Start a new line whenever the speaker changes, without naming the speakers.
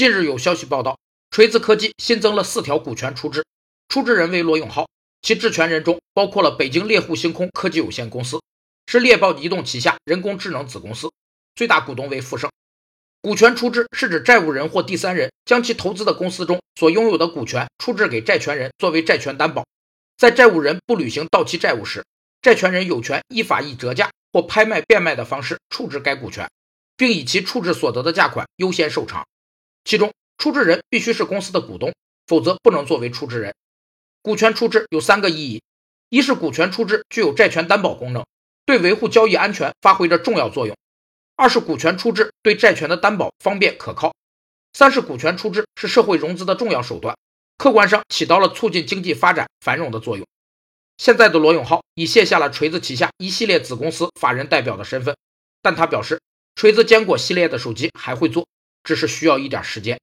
近日有消息报道，锤子科技新增了四条股权出质，出质人为罗永浩，其质权人中包括了北京猎户星空科技有限公司，是猎豹移动旗下人工智能子公司，最大股东为富盛。股权出质是指债务人或第三人将其投资的公司中所拥有的股权出质给债权人作为债权担保，在债务人不履行到期债务时，债权人有权依法以折价或拍卖、变卖的方式处置该股权，并以其处置所得的价款优先受偿。其中，处置人必须是公司的股东，否则不能作为处置人。股权出质有三个意义：一是股权出质具有债权担保功能，对维护交易安全发挥着重要作用。二是股权出质对债权的担保方便可靠，三是股权出质是社会融资的重要手段，客观上起到了促进经济发展繁荣的作用。现在的罗永浩已卸下了锤子旗下一系列子公司法人代表的身份，但他表示，锤子坚果系列的手机还会做，只是需要一点时间。